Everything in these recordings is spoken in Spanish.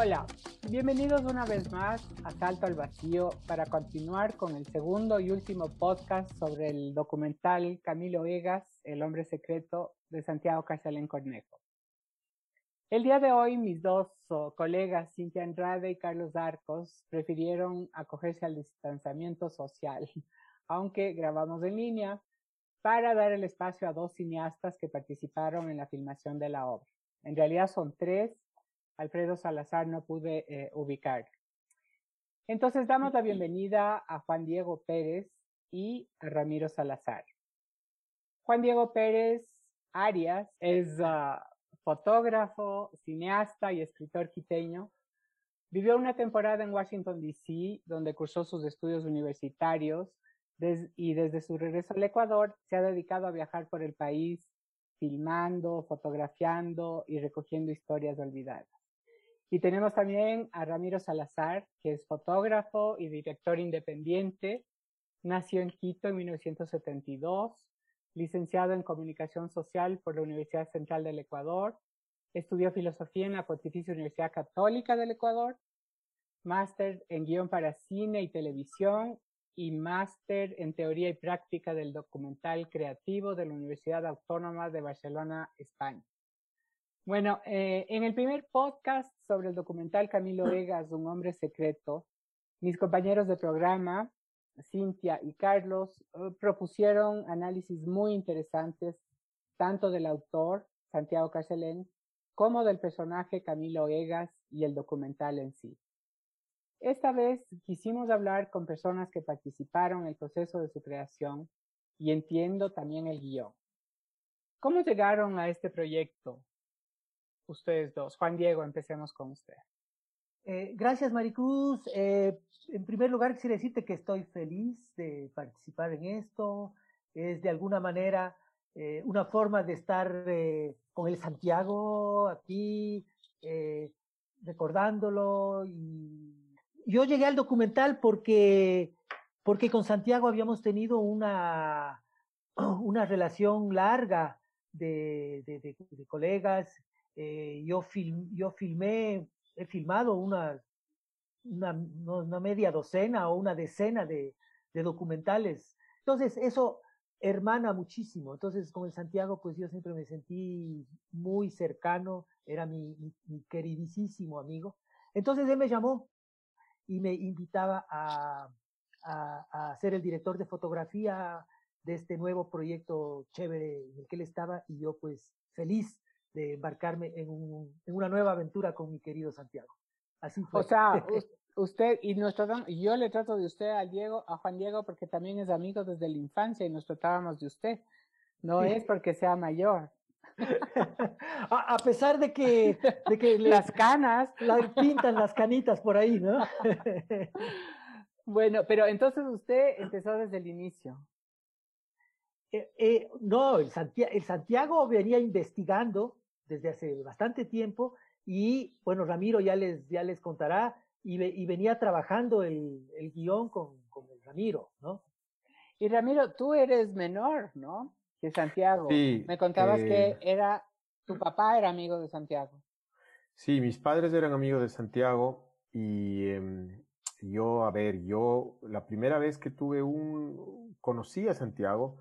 Hola, bienvenidos una vez más a Salto al Vacío para continuar con el segundo y último podcast sobre el documental Camilo Egas, El hombre secreto de Santiago Carcelén Cornejo. El día de hoy mis dos colegas, Cintia Andrade y Carlos Arcos, prefirieron acogerse al distanciamiento social, aunque grabamos en línea, para dar el espacio a dos cineastas que participaron en la filmación de la obra. En realidad son tres Alfredo Salazar no pude eh, ubicar. Entonces damos la bienvenida a Juan Diego Pérez y a Ramiro Salazar. Juan Diego Pérez Arias es ah, fotógrafo, cineasta y escritor quiteño. Vivió una temporada en Washington, D.C., donde cursó sus estudios universitarios y desde su regreso al Ecuador se ha dedicado a viajar por el país filmando, fotografiando y recogiendo historias olvidadas. Y tenemos también a Ramiro Salazar, que es fotógrafo y director independiente. Nació en Quito en 1972, licenciado en Comunicación Social por la Universidad Central del Ecuador. Estudió filosofía en la Pontificia Universidad Católica del Ecuador, máster en guion para cine y televisión y máster en teoría y práctica del documental creativo de la Universidad Autónoma de Barcelona, España. Bueno, eh, en el primer podcast sobre el documental Camilo Vegas, Un hombre secreto, mis compañeros de programa, Cintia y Carlos, eh, propusieron análisis muy interesantes, tanto del autor, Santiago Carcelén, como del personaje Camilo Egas y el documental en sí. Esta vez quisimos hablar con personas que participaron en el proceso de su creación y entiendo también el guion. ¿Cómo llegaron a este proyecto? Ustedes dos. Juan Diego, empecemos con usted. Eh, gracias, Maricruz. Eh, en primer lugar, quisiera decirte que estoy feliz de participar en esto. Es de alguna manera eh, una forma de estar con el Santiago aquí, recordándolo. Yo llegué al documental porque, porque con Santiago habíamos tenido una, una relación larga de, de colegas eh, yo, film, yo filmé, he filmado una, una, media docena o una decena de, documentales. Entonces, eso hermana muchísimo. Entonces, con el Santiago, pues yo siempre me sentí muy cercano, era mi, mi, queridísimo amigo. Entonces, él me llamó y me invitaba a, a, a, ser el director de fotografía de este nuevo proyecto chévere en el que él estaba y yo pues feliz de embarcarme en, un, en una nueva aventura con mi querido Santiago. Así fue. O sea, usted y nuestro, yo le trato de usted a Diego, a Juan Diego, porque también es amigo desde la infancia y nos tratábamos de usted. No es porque sea mayor. a, pesar de que, de que las canas la pintan las canitas por ahí, ¿no? bueno, pero entonces usted empezó desde el inicio. Eh, eh, no, el Santiago, el Santiago venía investigando desde hace bastante tiempo y bueno, Ramiro ya les, ya les contará y, y venía trabajando el, el guion con, con, el Ramiro, ¿no? Y Ramiro, tú eres menor, ¿no? Que Santiago. Sí, Me contabas que eh, era, tu papá era amigo de Santiago. Sí, mis padres eran amigos de Santiago y eh, yo, a ver, yo la primera vez que tuve un, conocí a Santiago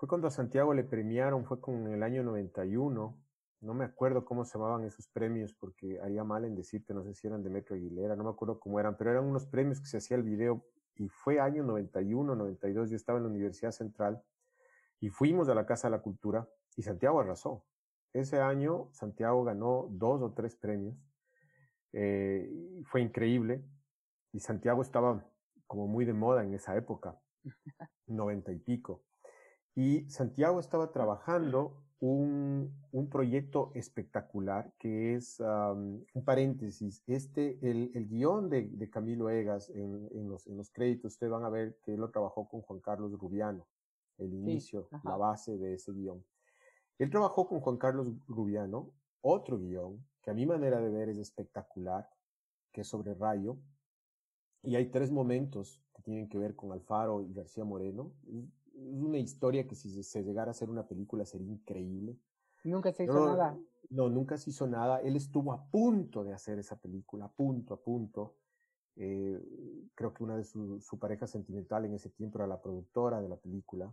fue cuando a Santiago le premiaron, fue con el año 91, no me acuerdo cómo se llamaban esos premios porque haría mal en decirte, no sé si eran de Metro Aguilera, no me acuerdo cómo eran, pero eran unos premios que se hacía el video y fue año 91, 92, yo estaba en la Universidad Central y fuimos a la Casa de la Cultura y Santiago arrasó. Ese año Santiago ganó dos o tres premios, eh, fue increíble y Santiago estaba como muy de moda en esa época, noventa y pico. Y Santiago estaba trabajando un, un proyecto espectacular que es um, un paréntesis. Este, el, el guion de, de, Camilo Egas en, en, los, en los créditos, ustedes van a ver que él lo trabajó con Juan Carlos Rubiano, el inicio, la base de ese guion. Él trabajó con Juan Carlos Rubiano, otro guion que a mi manera de ver es espectacular, que es sobre Rayo. Y hay tres momentos que tienen que ver con Alfaro y García Moreno una historia que si se llegara a hacer una película sería increíble. Nunca se hizo nada. No, nunca se hizo nada. Él estuvo a punto de hacer esa película, a punto, a punto. Eh, creo que una de su, su, pareja sentimental en ese tiempo era la productora de la película.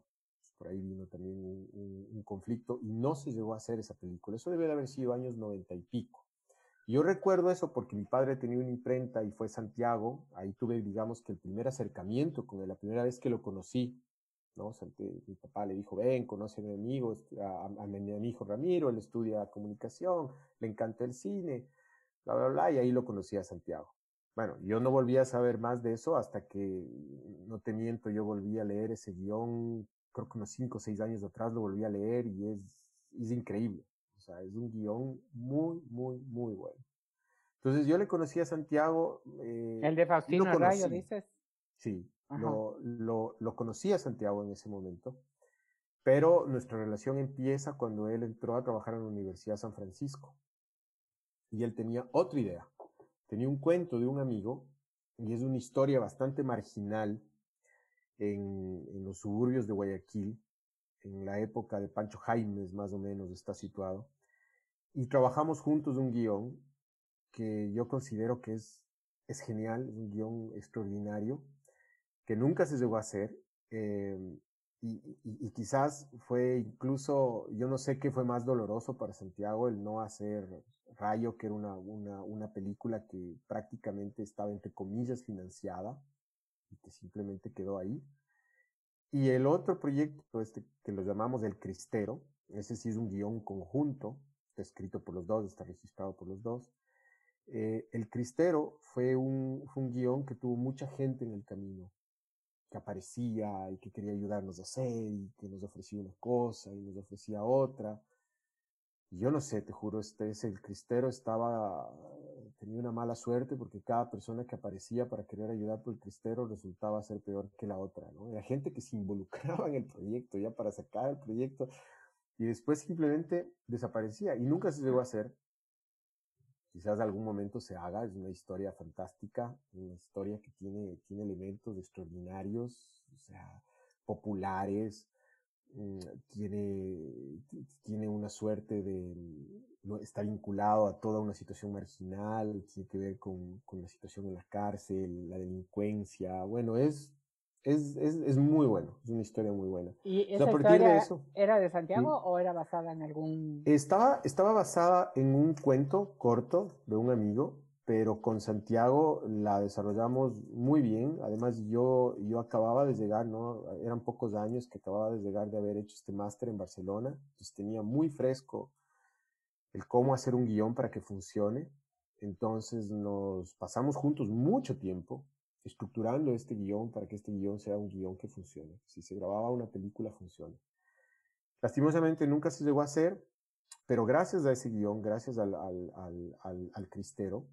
Por ahí vino también un, un, un, conflicto y no se llegó a hacer esa película. Eso debe de haber sido años noventa y pico. Yo recuerdo eso porque mi padre tenía una imprenta y fue Santiago. Ahí tuve, digamos, que el primer acercamiento con él, la primera vez que lo conocí. ¿No? Mi papá le dijo, ven, conoce a mi amigo, a, a, a mi hijo Ramiro, él estudia comunicación, le encanta el cine, bla, bla, bla, y ahí lo conocí a Santiago. Bueno, yo no volví a saber más de eso hasta que, no te miento, yo volví a leer ese guion, creo que unos cinco o seis años atrás lo volví a leer y es, es increíble. O sea, es un guion muy, muy, muy bueno. Entonces yo le conocí a Santiago. Eh, ¿El de Faustino Rayo, dices? Sí, lo, lo, lo conocí a Santiago en ese momento, pero nuestra relación empieza cuando él entró a trabajar en la Universidad de San Francisco. Y él tenía otra idea tenía un cuento de un amigo y es una historia bastante marginal en, en, los suburbios de Guayaquil, en la época de Pancho Jaimes más o menos está situado, y trabajamos juntos un guion que yo considero que es, es genial, es un guion extraordinario, que nunca se llegó a hacer, y, y, y, quizás fue incluso, yo no sé qué fue más doloroso para Santiago el no hacer Rayo, que era una, una, una película que prácticamente estaba entre comillas financiada y que simplemente quedó ahí. Y el otro proyecto, este que lo llamamos El Cristero, ese sí es un guion conjunto, está escrito por los dos, está registrado por los dos. Eh, el Cristero fue un, fue un guion que tuvo mucha gente en el camino, que aparecía y que quería ayudarnos a hacer y que nos ofrecía una cosa y nos ofrecía otra. Yo no sé, te juro, este es el cristero estaba, tenía una mala suerte porque cada persona que aparecía para querer ayudar por el cristero resultaba ser peor que la otra, ¿no? Era gente que se involucraba en el proyecto ya para sacar el proyecto y después simplemente desaparecía y nunca se llegó a hacer. Quizás algún momento se haga, es una historia fantástica, una historia que tiene, tiene elementos extraordinarios, o sea, populares, Mm, tiene, tiene una suerte de, está vinculado a toda una situación marginal, tiene que ver con, con la situación en la cárcel, la delincuencia, bueno, es, es, es, es muy bueno, es una historia muy buena. ¿Y esa o sea, historia de eso, era de Santiago ¿sí? o era basada en algún...? Estaba, estaba basada en un cuento corto de un amigo pero con Santiago la desarrollamos muy bien. Además, yo, yo acababa de llegar, ¿no? Eran pocos años que acababa de llegar de haber hecho este máster en Barcelona, entonces tenía muy fresco el cómo hacer un guion para que funcione. Entonces nos pasamos juntos mucho tiempo estructurando este guion para que este guion sea un guion que funcione. Si se grababa una película, funcione. Lastimosamente nunca se llegó a hacer, pero gracias a ese guion, gracias al, al, al, al, cristero,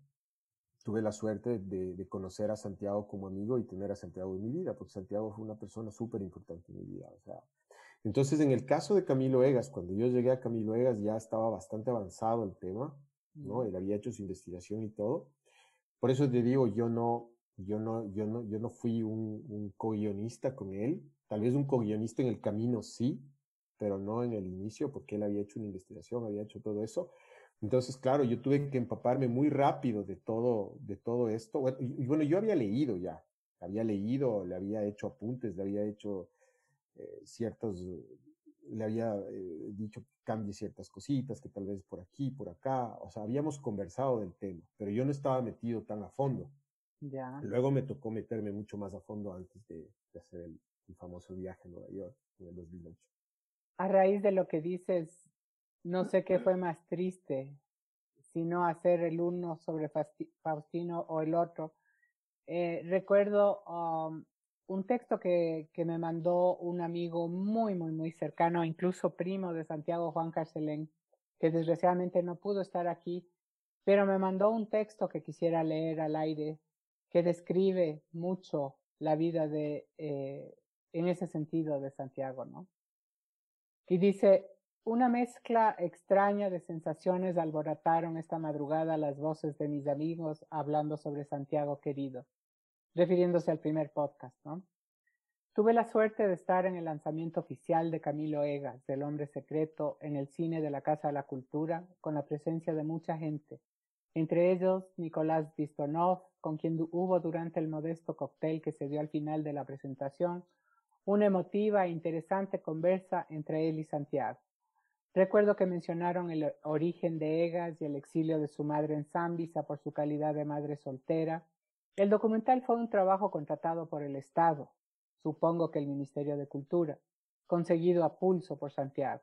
tuve la suerte de, de, conocer a Santiago como amigo y tener a Santiago en mi vida, porque Santiago fue una persona súper importante en mi vida. O sea, entonces, en el caso de Camilo Egas, cuando yo llegué a Camilo Egas ya estaba bastante avanzado el tema, ¿no? Él había hecho su investigación y todo. Por eso te digo, yo no, yo no, yo no, yo no fui un, un co-guionista con él. Tal vez un co-guionista en el camino sí, pero no en el inicio, porque él había hecho una investigación, había hecho todo eso. Entonces, claro, yo tuve que empaparme muy rápido de todo, de todo esto. Bueno, y, bueno, yo había leído ya, había leído, le había hecho apuntes, le había hecho eh, ciertos, le había eh, dicho que cambie ciertas cositas, que tal vez por aquí, por acá, o sea, habíamos conversado del tema, pero yo no estaba metido tan a fondo. Ya. Luego me tocó meterme mucho más a fondo antes de, de hacer el, el famoso viaje a Nueva York en el 2008. A raíz de lo que dices, no sé qué fue más triste, si no hacer el uno sobre Faustino o el otro. Eh, recuerdo um, un texto que, que, me mandó un amigo muy, muy, muy cercano, incluso primo de Santiago Juan Carcelén, que desgraciadamente no pudo estar aquí, pero me mandó un texto que quisiera leer al aire, que describe mucho la vida de, eh, en ese sentido de Santiago, ¿no? Y dice, una mezcla extraña de sensaciones alborotaron esta madrugada las voces de mis amigos hablando sobre Santiago querido, refiriéndose al primer podcast, ¿no? Tuve la suerte de estar en el lanzamiento oficial de Camilo Egas, del Hombre Secreto, en el cine de la Casa de la Cultura, con la presencia de mucha gente, entre ellos Nicolás Distonov, con quien hubo durante el modesto cóctel que se dio al final de la presentación una emotiva e interesante conversa entre él y Santiago. Recuerdo que mencionaron el origen de Egas y el exilio de su madre en Zambisa por su calidad de madre soltera. El documental fue un trabajo contratado por el Estado, supongo que el Ministerio de Cultura, conseguido a pulso por Santiago.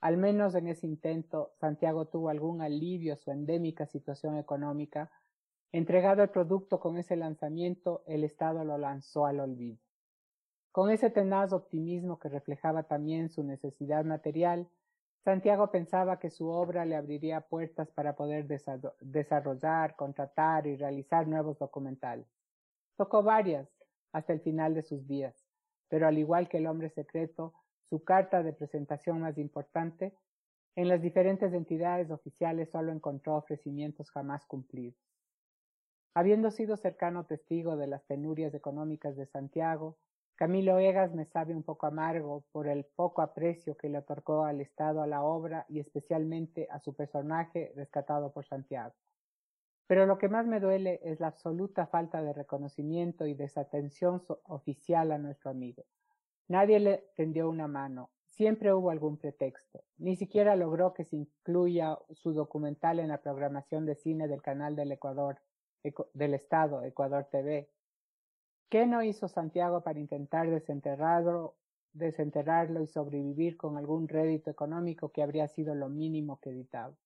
Al menos en ese intento, Santiago tuvo algún alivio a su endémica situación económica. Entregado el producto con ese lanzamiento, el Estado lo lanzó al olvido. Con ese tenaz optimismo que reflejaba también su necesidad material, Santiago pensaba que su obra le abriría puertas para poder desarrollar, contratar y realizar nuevos documentales. Tocó varias, hasta el final de sus días, pero al igual que el hombre secreto, su carta de presentación más importante, en las diferentes entidades oficiales solo encontró ofrecimientos jamás cumplidos. Habiendo sido cercano testigo de las penurias económicas de Santiago, Camilo Egas me sabe un poco amargo por el poco aprecio que le otorgó al Estado a la obra y especialmente a su personaje rescatado por Santiago. Pero lo que más me duele es la absoluta falta de reconocimiento y desatención oficial a nuestro amigo. Nadie le tendió una mano, siempre hubo algún pretexto. Ni siquiera logró que se incluya su documental en la programación de cine del canal del Ecuador, del Estado, Ecuador TV. ¿Qué no hizo Santiago para intentar desenterrarlo, desenterrarlo y sobrevivir con algún rédito económico que habría sido lo mínimo que editaba?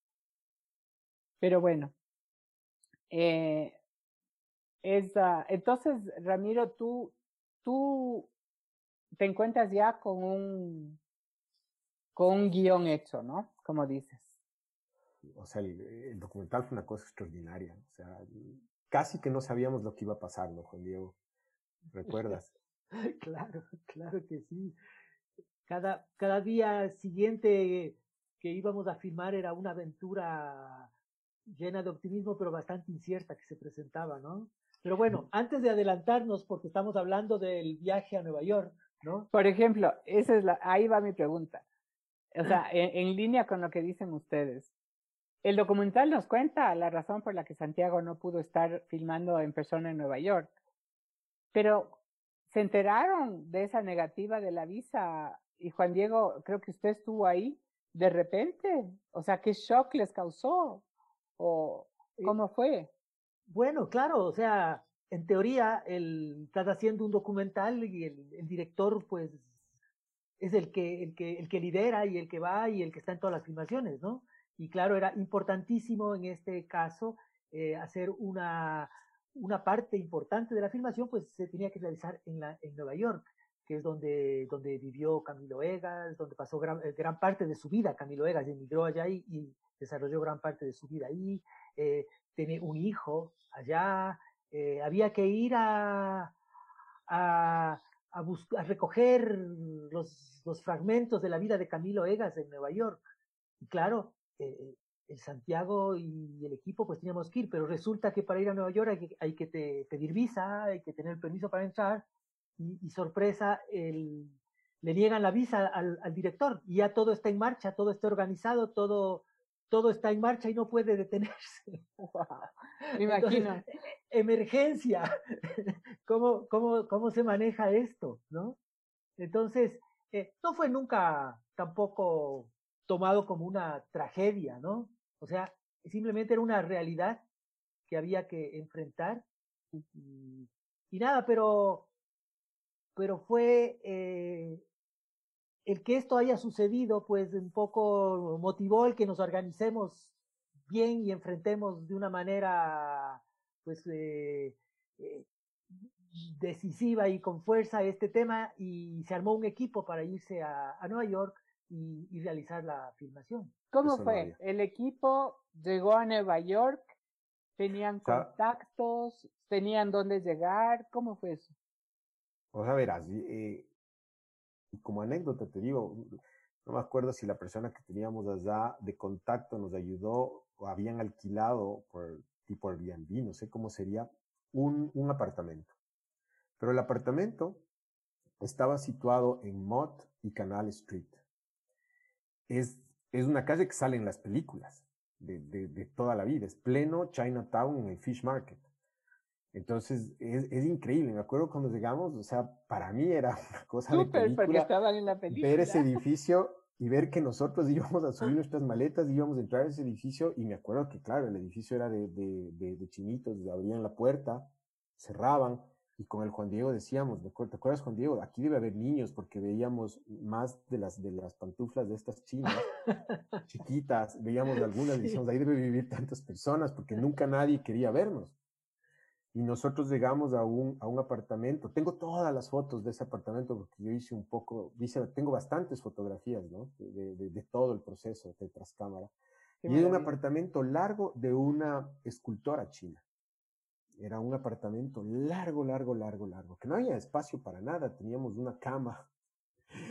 Pero bueno, eh, entonces, Ramiro, tú, tú te encuentras ya con un, con un guion hecho, ¿no? Como dices. O sea, el, documental fue una cosa extraordinaria. O sea, casi que no sabíamos lo que iba a pasar, ¿no, Juan Diego? ¿Recuerdas? claro, claro que sí. Cada, cada día siguiente que íbamos a filmar era una aventura llena de optimismo, pero bastante incierta que se presentaba, ¿no? Pero bueno, antes de adelantarnos, porque estamos hablando del viaje a Nueva York, ¿no? Por ejemplo, esa es la, ahí va mi pregunta. O sea, en, línea con lo que dicen ustedes. El documental nos cuenta la razón por la que Santiago no pudo estar filmando en persona en Nueva York. Pero se enteraron de esa negativa de la visa y Juan Diego, creo que usted estuvo ahí de repente. O sea, ¿qué shock les causó? ¿O cómo fue? Bueno, claro, o sea, en teoría él está haciendo un documental y el, director pues es el que, el, que, el que lidera y el que va y el que está en todas las filmaciones, ¿no? Y claro, era importantísimo en este caso eh, hacer una, una parte importante de la filmación, pues se tenía que realizar en, la, en Nueva York, que es donde, donde vivió Camilo Egas, donde pasó gran, eh, gran parte de su vida. Camilo Egas emigró allá y, y desarrolló gran parte de su vida ahí, eh, tiene un hijo allá, eh, había que ir a, a, a, recoger los, los, fragmentos de la vida de Camilo Egas en Nueva York. Y claro, eh, el Santiago y el equipo pues teníamos que ir, pero resulta que para ir a Nueva York hay que, pedir visa, hay que tener permiso para entrar, y, sorpresa, el, le niegan la visa al, al, director, y ya todo está en marcha, todo está organizado, todo, todo está en marcha y no puede detenerse. Me imagino. E, emergencia. ¿Cómo, cómo, ¿Cómo se maneja esto? ¿no? Entonces, eh, no fue nunca tampoco tomado como una tragedia, ¿no? O sea, simplemente era una realidad que había que enfrentar y, y nada, pero, pero fue eh, el que esto haya sucedido, pues un poco motivó el que nos organicemos bien y enfrentemos de una manera, pues, eh, eh, decisiva y con fuerza este tema y se armó un equipo para irse a, Nueva York y, realizar la filmación. ¿Cómo fue? El equipo llegó a Nueva York, tenían contactos, tenían dónde llegar, ¿cómo fue eso? O sea, verás, eh, como anécdota te digo, no me acuerdo si la persona que teníamos allá de contacto nos ayudó o habían alquilado por tipo Airbnb, no sé cómo sería, un, un apartamento. Pero el apartamento estaba situado en Mott y Canal Street. Es, es una calle que sale en las películas de, de, de toda la vida. Es pleno Chinatown en el Fish Market. Entonces, es, es, increíble. Me acuerdo cuando llegamos, o sea, para mí era una cosa Súper, de película. porque estaban en la película. Ver ese edificio y ver que nosotros íbamos a subir nuestras maletas, íbamos a entrar a ese edificio y me acuerdo que, claro, el edificio era de, de, de, de chinitos, abrían la puerta, cerraban y con el Juan Diego decíamos, ¿te acuerdas Juan Diego? Aquí debe haber niños porque veíamos más de las, de las pantuflas de estas chinas chiquitas, veíamos algunas y decíamos, ahí debe vivir tantas personas porque nunca nadie quería vernos y nosotros llegamos a un, a un apartamento. Tengo todas las fotos de ese apartamento porque yo hice un poco, hice, tengo bastantes fotografías, ¿no? De, de, de todo el proceso de tras cámara. y era un apartamento largo de una escultora china. Era un apartamento largo, largo, largo, largo, que no había espacio para nada. Teníamos una cama.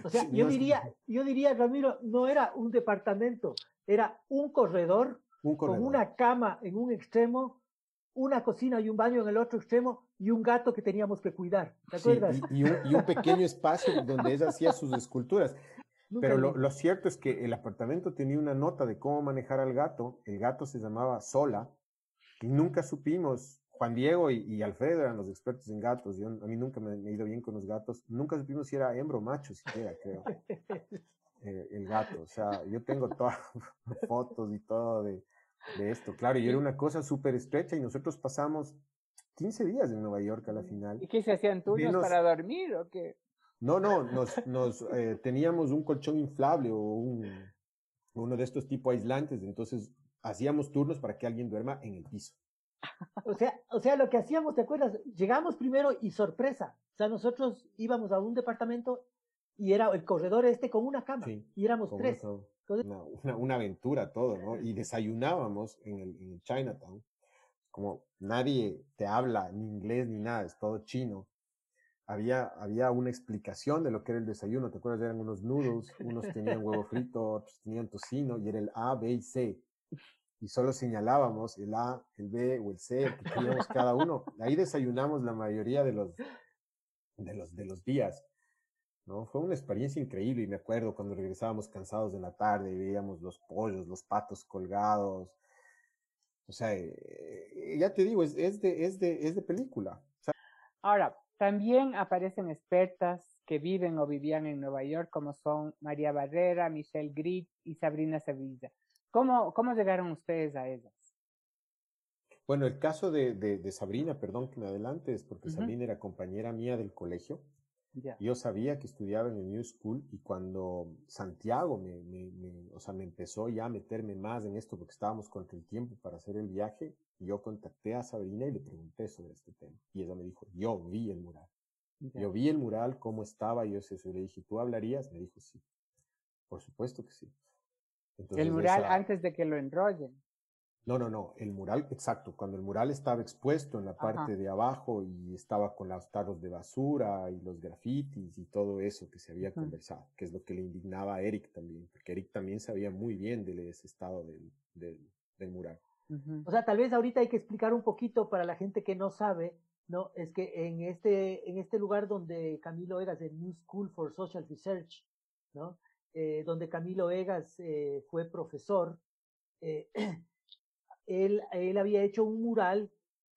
O sea, yo diría, yo diría, Ramiro, no era un departamento, era un corredor, un corredor. con una cama en un extremo una cocina y un baño en el otro extremo y un gato que teníamos que cuidar. ¿Te acuerdas? Sí, y, y, un, y, un, pequeño espacio donde ella hacía sus esculturas. Nunca Pero lo, lo, cierto es que el apartamento tenía una nota de cómo manejar al gato. El gato se llamaba Sola y nunca supimos. Juan Diego y, y Alfredo eran los expertos en gatos. Yo, a mí nunca me, me, he ido bien con los gatos. Nunca supimos si era hembra o macho siquiera, creo. eh, el gato. O sea, yo tengo todas fotos y todo de, de esto, claro, y era una cosa súper estrecha y nosotros pasamos 15 días en Nueva York a la final. ¿Y qué se hacían turnos nos... para dormir o qué? No, no, nos, nos eh, teníamos un colchón inflable o un, uno de estos tipo aislantes, entonces hacíamos turnos para que alguien duerma en el piso. O sea, o sea, lo que hacíamos, ¿te acuerdas? Llegamos primero y sorpresa. O sea, nosotros íbamos a un departamento y era el corredor este con una cama Sí, y éramos tres. Una, una, una aventura todo, ¿no? Y desayunábamos en el, en el Chinatown. Como nadie te habla ni inglés ni nada, es todo chino. Había, había una explicación de lo que era el desayuno. ¿Te acuerdas? Eran unos noodles, unos tenían huevo frito, otros tenían tocino, y era el A, B y C. Y solo señalábamos el A, el B o el C, que queríamos cada uno. Ahí desayunamos la mayoría de los, de los, de los días. ¿No? Fue una experiencia increíble y me acuerdo cuando regresábamos cansados de la tarde y veíamos los pollos, los patos colgados. O sea, eh, ya te digo, es, es, de, es, de, es de película. O sea, Ahora, también aparecen expertas que viven o vivían en Nueva York, como son María Barrera, Michelle Grit y Sabrina Sevilla. ¿Cómo, cómo llegaron ustedes a ellas? bueno, el caso de, de, de Sabrina, perdón que me adelante, es porque Ujú. Sabrina era compañera mía del colegio. Yo sabía que estudiaba en el New School y cuando Santiago me, me, me, o sea, me empezó ya a meterme más en esto porque estábamos contra el tiempo para hacer el viaje, yo contacté a Sabrina y le pregunté sobre este tema. Y ella me dijo, yo vi el mural. Yo vi el mural, cómo estaba, yo eso, le dije, ¿tú hablarías? Me dijo, sí. Por supuesto que sí. Entonces, El mural esa- antes de que lo enrollen. No, no, no, el mural, exacto, cuando el mural estaba expuesto en la parte Ajá. de abajo y estaba con los tarros de basura y los grafitis y todo eso que se había conversado, que es lo que le indignaba a Eric también, porque Eric también sabía muy bien de ese estado del, del, del mural. O sea, tal vez ahorita hay que explicar un poquito para la gente que no sabe, ¿no? Es que en este, en este lugar donde Camilo Egas, el New School for Social Research, ¿no? Eh, donde Camilo Egas eh, fue profesor, eh, él, él había hecho un mural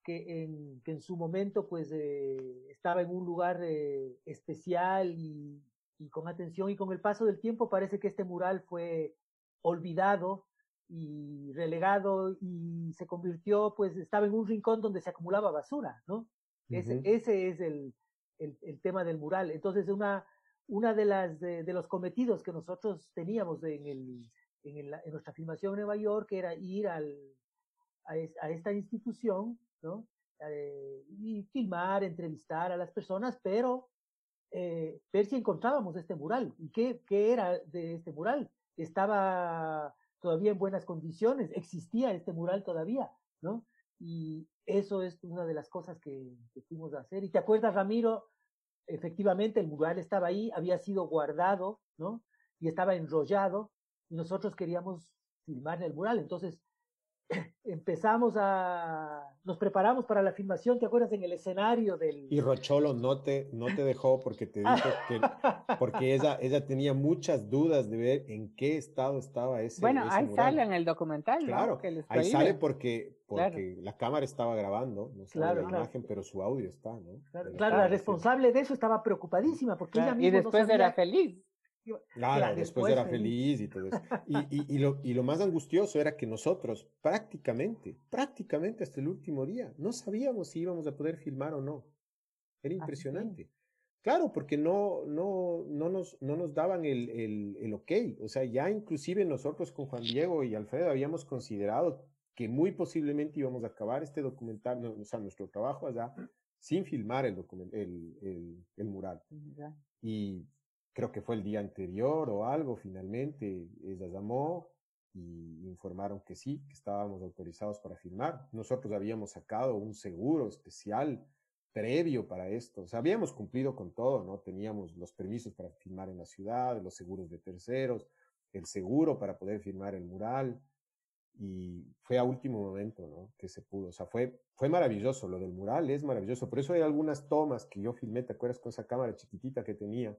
que en, que en su momento pues eh, estaba en un lugar eh, especial y, y con atención y con el paso del tiempo parece que este mural fue olvidado y relegado y se convirtió, pues estaba en un rincón donde se acumulaba basura, ¿no? Ese, ese es el, el, el tema del mural. Entonces, una, una de las de, de los cometidos que nosotros teníamos en, el, en, el, en nuestra filmación en Nueva York era ir al, a, es, a esta institución, ¿no? Eh, y filmar, entrevistar a las personas, pero eh, ver si encontrábamos este mural. ¿Y qué, era de este mural? Estaba todavía en buenas condiciones, existía este mural todavía, ¿no? Y eso es una de las cosas que, que a hacer. Y te acuerdas, Ramiro, efectivamente el mural estaba ahí, había sido guardado, ¿no? Y estaba enrollado, y nosotros queríamos filmar el mural. Entonces, empezamos a, nos preparamos para la filmación, ¿te acuerdas? En el escenario del... Y Rocholo no te, no te dejó porque te dijo que, porque ella, ella tenía muchas dudas de ver en qué estado estaba ese Bueno, ahí sale en el documental, Claro, que ahí sale porque, porque la cámara estaba grabando, no sale la imagen, pero su audio está, ¿no? Claro, la responsable de eso estaba preocupadísima porque ella misma Y después era feliz. Claro, después, era feliz y todo eso. Y, y, lo, y, lo, más angustioso era que nosotros prácticamente, prácticamente hasta el último día, no sabíamos si íbamos a poder filmar o no. Era ah, impresionante. Claro, porque no, no, no, nos, no nos daban el, el, el ok. O sea, ya inclusive nosotros con Juan Diego y Alfredo habíamos considerado que muy posiblemente íbamos a acabar este documental, o sea, nuestro trabajo allá, sin filmar el, el, el, el mural. Y creo que fue el día anterior o algo, finalmente ella llamó y informaron que sí, que estábamos autorizados para filmar. Nosotros habíamos sacado un seguro especial previo para esto. O sea, habíamos cumplido con todo, ¿no? Teníamos los permisos para filmar en la ciudad, los seguros de terceros, el seguro para poder filmar el mural. Y fue a último momento, ¿no? Que se pudo. O sea, fue, fue maravilloso. Lo del mural es maravilloso. Por eso hay algunas tomas que yo filmé, ¿te acuerdas? Con esa cámara chiquitita que tenía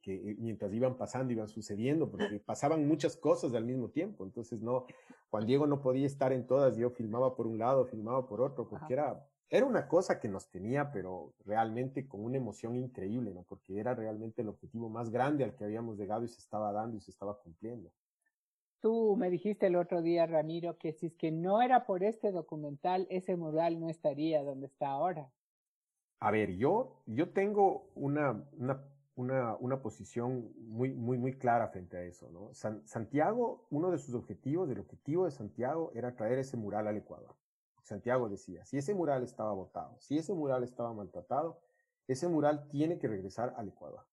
que mientras iban pasando, iban sucediendo, porque pasaban muchas cosas al mismo tiempo. Entonces, no, Juan Diego no podía estar en todas, yo filmaba por un lado, filmaba por otro, porque era, era una cosa que nos tenía, pero realmente con una emoción increíble, ¿no? Porque era realmente el objetivo más grande al que habíamos llegado y se estaba dando y se estaba cumpliendo. Tú me dijiste el otro día, Ramiro, que si es que no era por este documental, ese mural no estaría donde está ahora. A ver, yo, yo tengo una, una una, una, posición muy, muy, muy clara frente a eso. ¿no? Santiago, uno de sus objetivos, el objetivo de Santiago era traer ese mural al Ecuador. Santiago decía, si ese mural estaba botado, si ese mural estaba maltratado, ese mural tiene que regresar al Ecuador.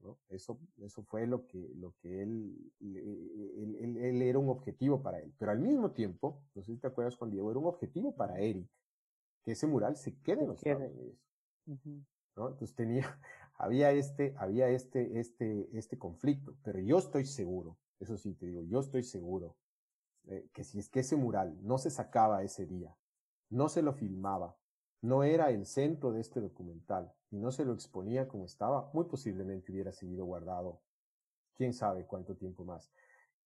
¿no? Eso, eso fue lo que, lo que él, él, él, era un objetivo para él. Pero al mismo tiempo, no sé si te acuerdas cuando Diego, era un objetivo para Eric, que ese mural se quede en los Estados Unidos. ¿no? Entonces tenía, había este, había este, este, este conflicto, pero yo estoy seguro, eso sí te digo, yo estoy seguro eh, que si es que ese mural no se sacaba ese día, no se lo filmaba, no era el centro de este documental y no se lo exponía como estaba, muy posiblemente hubiera seguido guardado quién sabe cuánto tiempo más.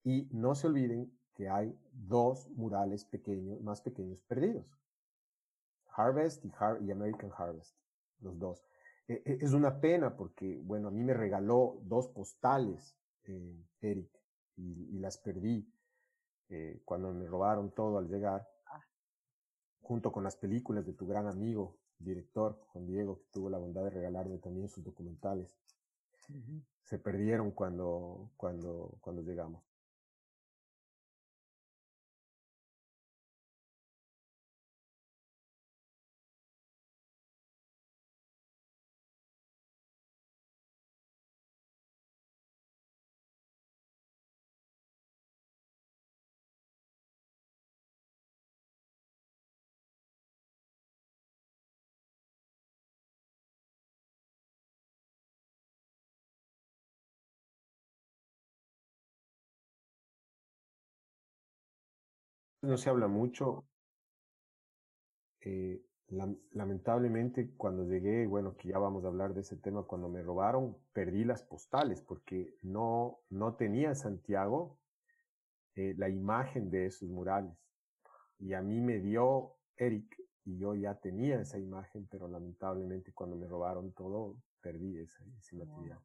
Y no se olviden que hay dos murales pequeños, más pequeños perdidos. Harvest y, y American Harvest, los dos. E, e, es una pena porque, bueno, a mí me regaló dos postales, eh, Eric, y, las perdí eh, cuando me robaron todo al llegar, ah. junto con las películas de tu gran amigo, director Juan Diego, que tuvo la bondad de regalarme también sus documentales. Se perdieron cuando, cuando, cuando llegamos. No se habla mucho. Eh, lamentablemente, cuando llegué, bueno, que ya vamos a hablar de ese tema, cuando me robaron, perdí las postales porque no, no tenía Santiago eh, la imagen de esos murales. Y a mí me dio Eric y yo ya tenía esa imagen, pero lamentablemente cuando me robaron todo, perdí esa, ese material.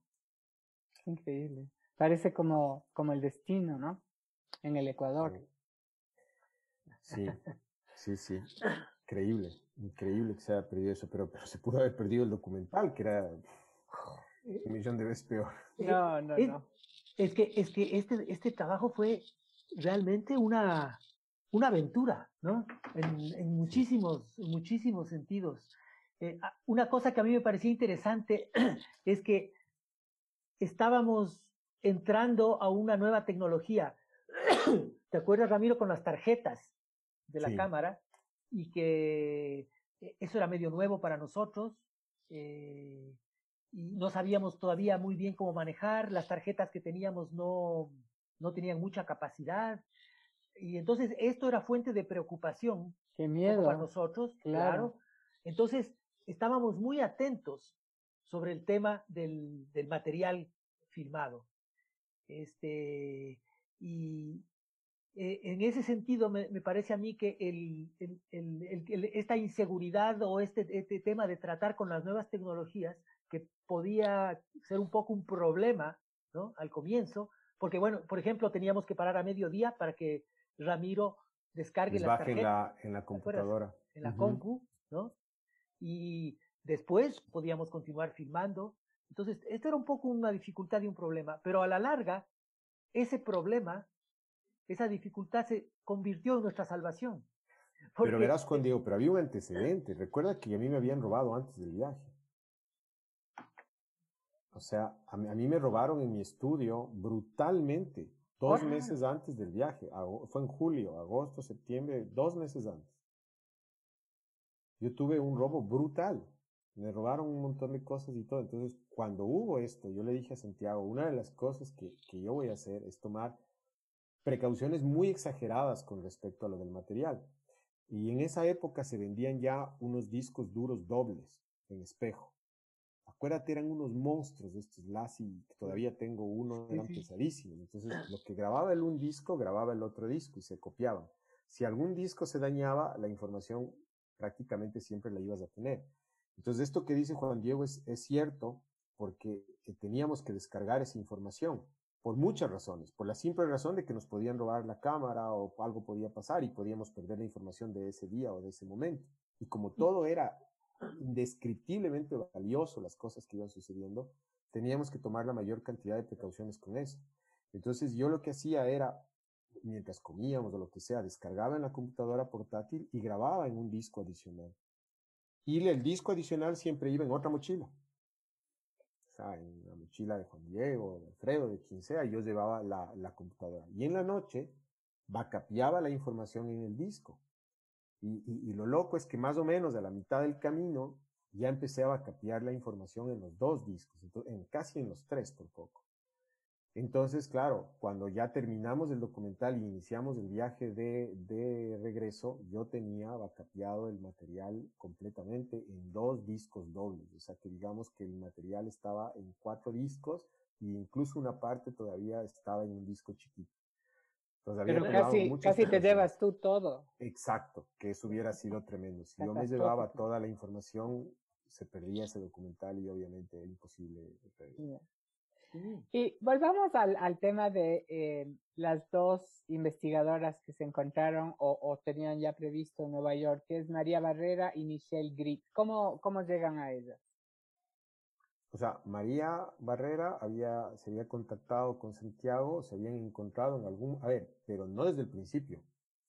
Increíble. Parece como, como el destino, ¿no? En el Ecuador. Sí, sí, sí. Increíble, increíble que se haya perdido eso, pero, pero se pudo haber perdido el documental, que era un millón de veces peor. No, no, no. Es que, es que este, este trabajo fue realmente una, una aventura, ¿no? En, en muchísimos, muchísimos sentidos. Eh, una cosa que a mí me parecía interesante es que estábamos entrando a una nueva tecnología. ¿Te acuerdas, Ramiro, con las tarjetas? De la cámara y que eh, eso era medio nuevo para nosotros eh, y no sabíamos todavía muy bien cómo manejar, las tarjetas que teníamos no, no tenían mucha capacidad. y entonces esto era fuente de preocupación Qué miedo. para nosotros, claro. Entonces estábamos muy atentos sobre el tema del, del material filmado. Este, y eh, en ese sentido me, me, parece a mí que el, el, el, esta inseguridad o este, este tema de tratar con las nuevas tecnologías, que podía ser un poco un problema ¿no? al comienzo, porque bueno, por ejemplo, teníamos que parar a mediodía para que Ramiro descargue las tarjetas. En la, en la computadora. En la uh -huh. compu, ¿no? Y después podíamos continuar filmando. Entonces, esto era un poco una dificultad y un problema, pero a la larga, ese problema, esa dificultad se convirtió en nuestra salvación. Porque, pero verás, Juan Diego, pero había un antecedente. Recuerda que a mí me habían robado antes del viaje. O sea, a mí, a mí me robaron en mi estudio brutalmente, dos meses antes del viaje. Fue en julio, agosto, septiembre, dos meses antes. Yo tuve un robo brutal. Me robaron un montón de cosas y todo. Entonces, cuando hubo esto, yo le dije a Santiago, una de las cosas que, que yo voy a hacer es tomar precauciones muy exageradas con respecto a lo del material. Y en esa época se vendían ya unos discos duros dobles en espejo. Acuérdate, eran unos monstruos de estos Lassie, que todavía tengo uno, eran sí, sí. pesadísimos. Entonces, lo que grababa el un disco, grababa el otro disco y se copiaban. Si algún disco se dañaba, la información prácticamente siempre la ibas a tener. Entonces, esto que dice Juan Diego es, es cierto porque eh, teníamos que descargar esa información por muchas razones. Por la simple razón de que nos podían robar la cámara o algo podía pasar y podíamos perder la información de ese día o de ese momento. Y como todo era indescriptiblemente valioso las cosas que iban sucediendo, teníamos que tomar la mayor cantidad de precauciones con eso. Entonces yo lo que hacía era, mientras comíamos o lo que sea, descargaba en la computadora portátil y grababa en un disco adicional. Y el disco adicional siempre iba en otra mochila. En la mochila de Juan Diego, de Alfredo, de quien sea, yo llevaba la, la computadora. Y en la noche, bacapeaba la información en el disco. Y, y, lo loco es que más o menos a la mitad del camino ya empecé a capiar la información en los dos discos, en casi en los tres por poco. Entonces, claro, cuando ya terminamos el documental y iniciamos el viaje de, de regreso, yo tenía vacapiado el material completamente en dos discos dobles. O sea que digamos que el material estaba en cuatro discos e incluso una parte todavía estaba en un disco chiquito. Entonces, Pero casi, casi te llevas tú todo. Exacto, que eso hubiera sido tremendo. Si yo me llevaba toda la información, se perdía ese documental y obviamente era imposible. Yeah. Y volvamos al, al tema de eh, las dos investigadoras que se encontraron o, o, tenían ya previsto en Nueva York, que es María Barrera y Michelle Grit. ¿Cómo, cómo llegan a ellas? O sea, María Barrera había, se había contactado con Santiago, se habían encontrado en algún, a ver, pero no desde el principio.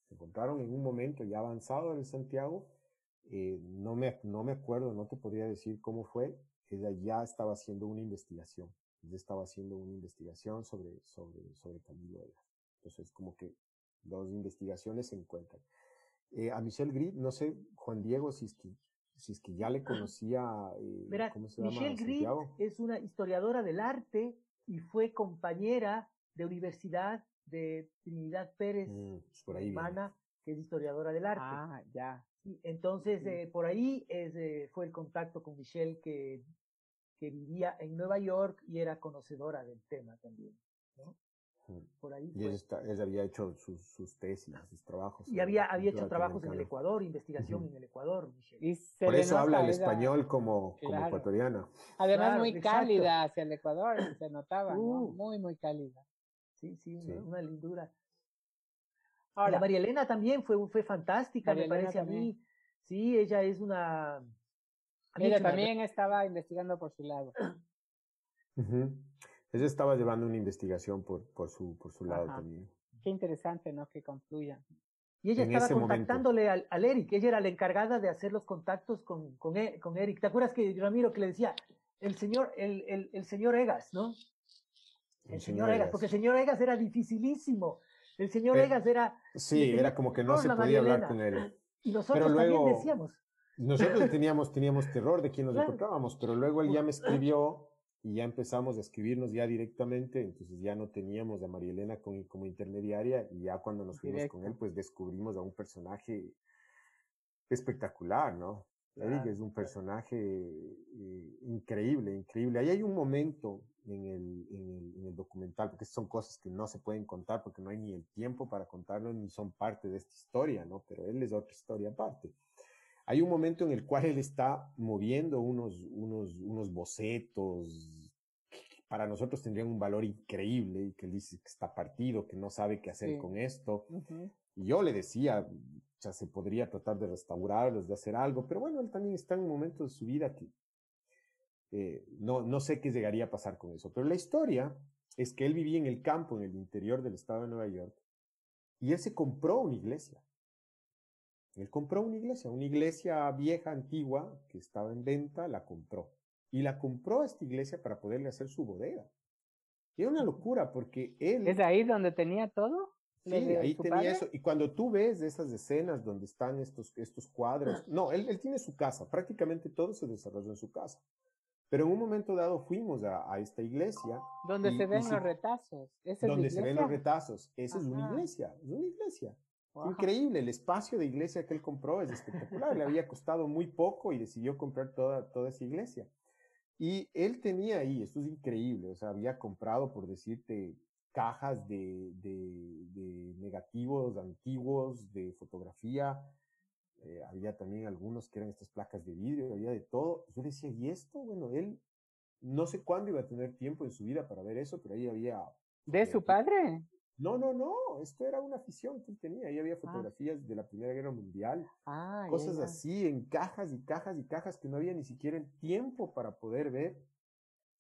Se encontraron en un momento ya avanzado en Santiago, eh, no me, no me acuerdo, no te podría decir cómo fue, ella ya estaba haciendo una investigación, estaba haciendo una investigación sobre, sobre, sobre Camilo Egas. Entonces, como que dos investigaciones se encuentran. Eh, a Michelle Grit, no sé, Juan Diego, si es que si es que ya le conocía, eh, Verás, ¿cómo se llama? Michelle Grit es una historiadora del arte y fue compañera de universidad de Trinidad Pérez, mm, pues por ahí hermana, que es historiadora del arte. Ah, ya. Entonces, eh, por ahí es, eh, fue el contacto con Michelle que, que vivía en Nueva York y era conocedora del tema también, ¿no? Por ahí y está, ella, había hecho sus, sus, tesis, sus trabajos. Y había, había hecho trabajos en el Ecuador, investigación uh -huh. en el Ecuador. Y Por eso habla el español como, claro. como ecuatoriana. Además, claro, muy exacto. cálida hacia el Ecuador, se notaba, uh, ¿no? Muy, muy cálida. Sí, sí, sí. Una, una, lindura. Ahora, la María Elena también fue, fue fantástica, María me parece Elena a mí. También. Sí, ella es una. Ella también estaba investigando por su lado. Uh -huh. Ella estaba llevando una investigación por, por, su, por su lado Ajá. también. Qué interesante, ¿no? Que concluyan. Y ella en estaba contactándole al, al, Eric, ella era la encargada de hacer los contactos con, con, e, con Eric. ¿Te acuerdas que Ramiro que le decía, el señor, el, el, el señor Egas, ¿no? El, el señor, señor Egas, porque el señor Egas era dificilísimo. El señor eh, Egas era. Sí, era como que no se podía hablar con él. Y nosotros pero luego, también decíamos. Nosotros teníamos, teníamos terror de quién nos claro. encontrábamos, pero luego él ya me escribió y ya empezamos a escribirnos ya directamente, entonces ya no teníamos a María Elena como, como intermediaria y ya cuando nos fuimos con él, pues descubrimos a un personaje espectacular, ¿no? Eric es un personaje eh, increíble, increíble. Ahí hay un momento en el, en, el, documental, porque son cosas que no se pueden contar porque no hay ni el tiempo para contarlo ni son parte de esta historia, ¿no? Pero él es otra historia aparte. Hay un momento en el cual él está moviendo unos, unos, unos bocetos que para nosotros tendrían un valor increíble y que él dice que está partido, que no sabe qué hacer con esto. Y yo le decía, ya se podría tratar de restaurarlos, de hacer algo, pero bueno, él también está en un momento de su vida que eh, no, no sé qué llegaría a pasar con eso. Pero la historia es que él vivía en el campo, en el interior del estado de Nueva York, y él se compró una iglesia. Él compró una iglesia, una iglesia vieja, antigua, que estaba en venta, la compró. Y la compró esta iglesia para poderle hacer su bodega. Y era una locura porque él... ¿Es ahí donde tenía todo? Sí, ahí tenía eso. Y cuando tú ves esas escenas donde están estos, estos cuadros, no, él, él tiene su casa, prácticamente todo se desarrolló en su casa. Pero en un momento dado fuimos a, a esta iglesia. Donde se ven los retazos. donde se ven los retazos. Esa es una iglesia, es una iglesia. Increíble, el espacio de iglesia que él compró es espectacular. Le había costado muy poco y decidió comprar toda, toda esa iglesia. Y él tenía ahí, esto es increíble, o sea, había comprado, por decirte, cajas de, de, negativos antiguos, de fotografía. Eh, había también algunos que eran estas placas de vidrio, había de todo. Yo decía, ¿y esto? Bueno, él no sé cuándo iba a tener tiempo en su vida para ver eso, pero ahí había... ¿De su padre? No, no, no, esto era una afición que él tenía. Ahí había ah. fotografías de la Primera Guerra Mundial, ah, cosas así en cajas y cajas y cajas que no había ni siquiera el tiempo para poder ver